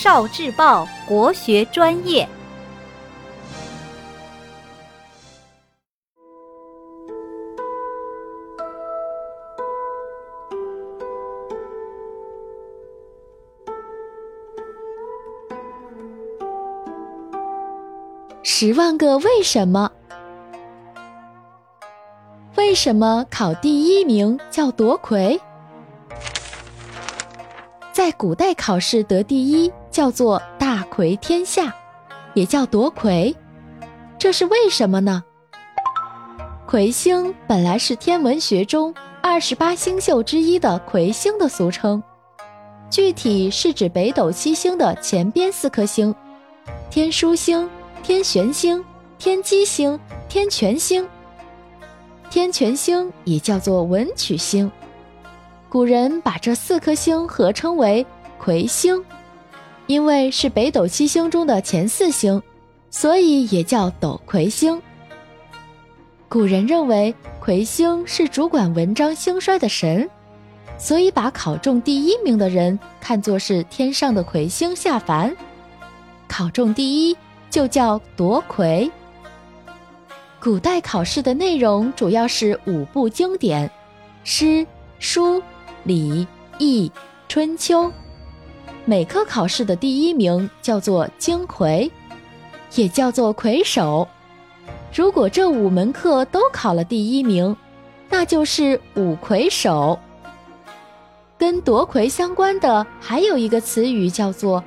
少智报国学专业。十万个为什么？为什么考第一名叫夺魁？在古代考试得第一叫做大魁天下，也叫夺魁，这是为什么呢？魁星本来是天文学中二十八星宿之一的魁星的俗称，具体是指北斗七星的前边四颗星：天枢星、天玄星、天机星、天权星。天权星也叫做文曲星。古人把这四颗星合称为魁星，因为是北斗七星中的前四星，所以也叫斗魁星。古人认为魁星是主管文章兴衰的神，所以把考中第一名的人看作是天上的魁星下凡，考中第一就叫夺魁。古代考试的内容主要是五部经典，诗、书。礼、易、春秋，每科考试的第一名叫做京魁，也叫做魁首。如果这五门课都考了第一名，那就是五魁首。跟夺魁相关的还有一个词语叫做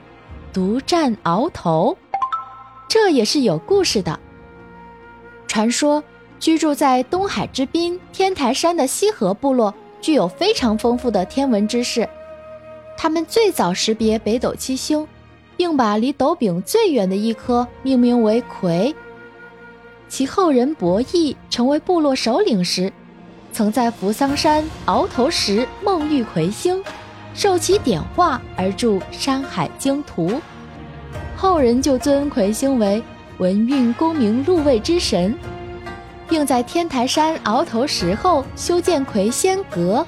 独占鳌头，这也是有故事的。传说居住在东海之滨天台山的西河部落。具有非常丰富的天文知识，他们最早识别北斗七星，并把离斗柄最远的一颗命名为魁。其后人伯益成为部落首领时，曾在扶桑山鳌头石梦遇魁星，受其点化而著《山海经图》，后人就尊魁星为文运功名禄位之神。并在天台山鳌头石后修建魁仙阁。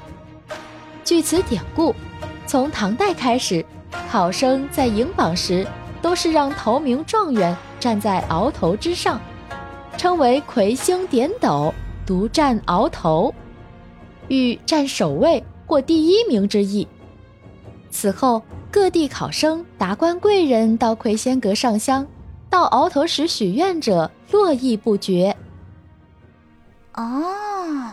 据此典故，从唐代开始，考生在迎榜时都是让头名状元站在鳌头之上，称为魁星点斗，独占鳌头，欲占首位或第一名之意。此后，各地考生、达官贵人到魁仙阁上香，到鳌头时许愿者络绎不绝。哦，